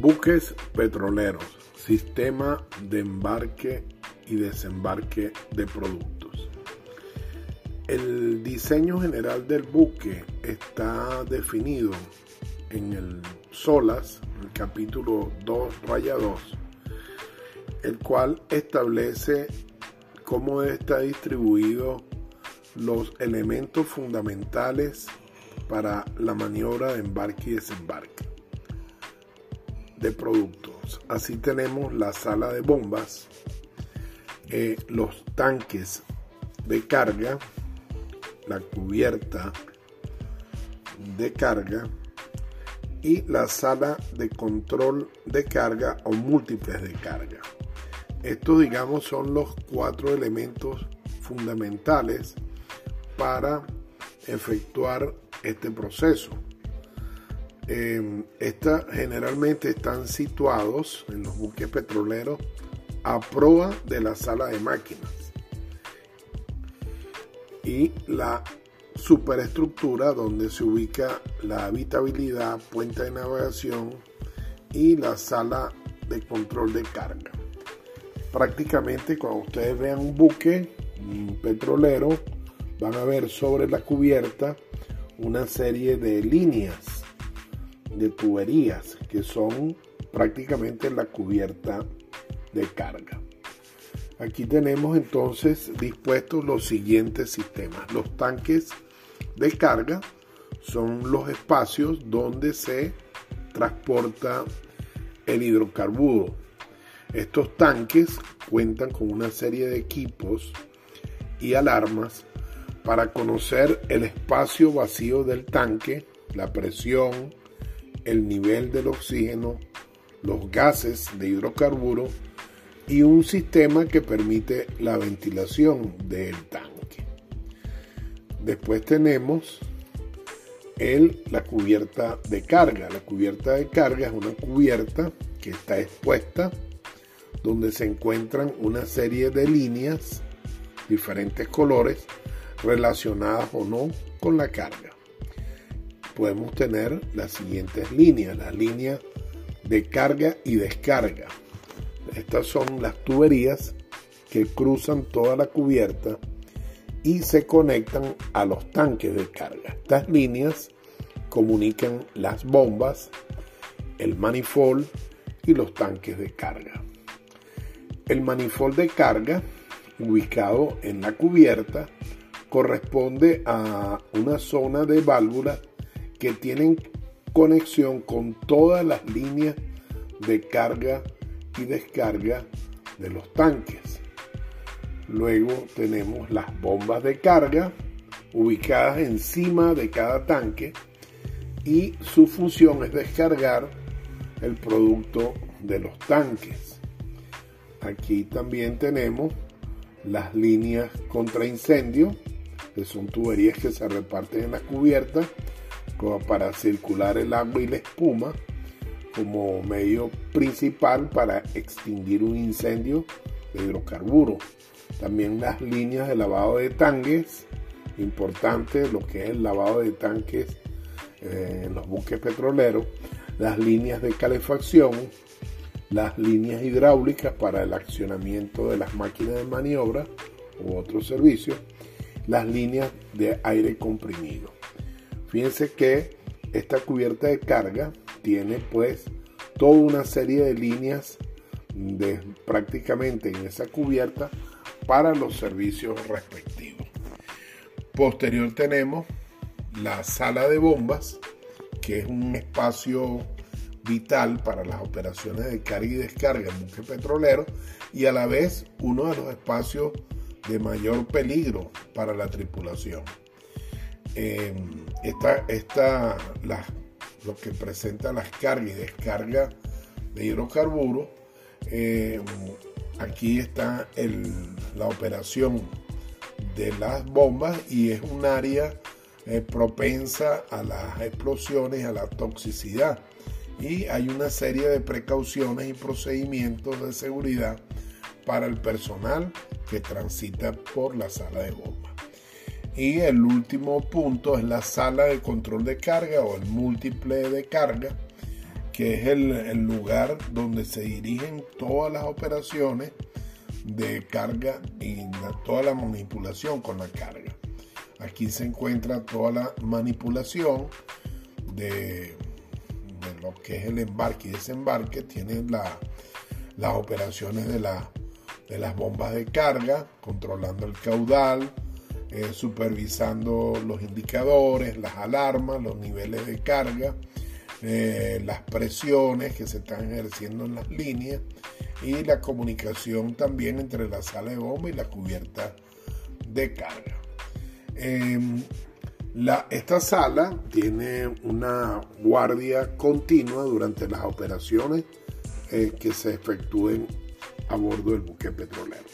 Buques petroleros, sistema de embarque y desembarque de productos. El diseño general del buque está definido en el SOLAS, el capítulo 2, raya 2, el cual establece cómo está distribuido los elementos fundamentales para la maniobra de embarque y desembarque de productos. Así tenemos la sala de bombas, eh, los tanques de carga, la cubierta de carga y la sala de control de carga o múltiples de carga. Estos, digamos, son los cuatro elementos fundamentales para efectuar este proceso. Eh, generalmente están situados en los buques petroleros a proa de la sala de máquinas y la superestructura donde se ubica la habitabilidad, puente de navegación y la sala de control de carga. Prácticamente cuando ustedes vean un buque petrolero van a ver sobre la cubierta una serie de líneas de tuberías que son prácticamente la cubierta de carga. Aquí tenemos entonces dispuestos los siguientes sistemas. Los tanques de carga son los espacios donde se transporta el hidrocarburo. Estos tanques cuentan con una serie de equipos y alarmas para conocer el espacio vacío del tanque, la presión, el nivel del oxígeno, los gases de hidrocarburo y un sistema que permite la ventilación del tanque. Después tenemos el, la cubierta de carga. La cubierta de carga es una cubierta que está expuesta donde se encuentran una serie de líneas, diferentes colores, relacionadas o no con la carga. Podemos tener las siguientes líneas, las líneas de carga y descarga. Estas son las tuberías que cruzan toda la cubierta y se conectan a los tanques de carga. Estas líneas comunican las bombas, el manifold y los tanques de carga. El manifold de carga, ubicado en la cubierta, corresponde a una zona de válvulas que tienen conexión con todas las líneas de carga y descarga de los tanques. Luego tenemos las bombas de carga ubicadas encima de cada tanque y su función es descargar el producto de los tanques. Aquí también tenemos las líneas contra incendio que son tuberías que se reparten en la cubierta para circular el agua y la espuma como medio principal para extinguir un incendio de hidrocarburo. También las líneas de lavado de tanques, importante lo que es el lavado de tanques eh, en los buques petroleros, las líneas de calefacción, las líneas hidráulicas para el accionamiento de las máquinas de maniobra u otros servicios, las líneas de aire comprimido. Fíjense que esta cubierta de carga tiene pues toda una serie de líneas de prácticamente en esa cubierta para los servicios respectivos. Posterior tenemos la sala de bombas, que es un espacio vital para las operaciones de carga y descarga en buque petrolero y a la vez uno de los espacios de mayor peligro para la tripulación. Eh, esta, lo que presenta las cargas y descarga de hidrocarburos, eh, aquí está la operación de las bombas y es un área eh, propensa a las explosiones, a la toxicidad. Y hay una serie de precauciones y procedimientos de seguridad para el personal que transita por la sala de bomba. Y el último punto es la sala de control de carga o el múltiple de carga, que es el, lugar donde se dirigen todas las operaciones de carga y toda la manipulación con la carga. Aquí se encuentra toda la manipulación de, lo que es el embarque y desembarque. Tiene las operaciones de, de las bombas de carga, controlando el caudal, eh, supervisando los indicadores, las alarmas, los niveles de carga, eh, las presiones que se están ejerciendo en las líneas y la comunicación también entre la sala de bomba y la cubierta de carga. Em, esta sala tiene una guardia continua durante las operaciones eh, que se efectúen a bordo del buque petrolero.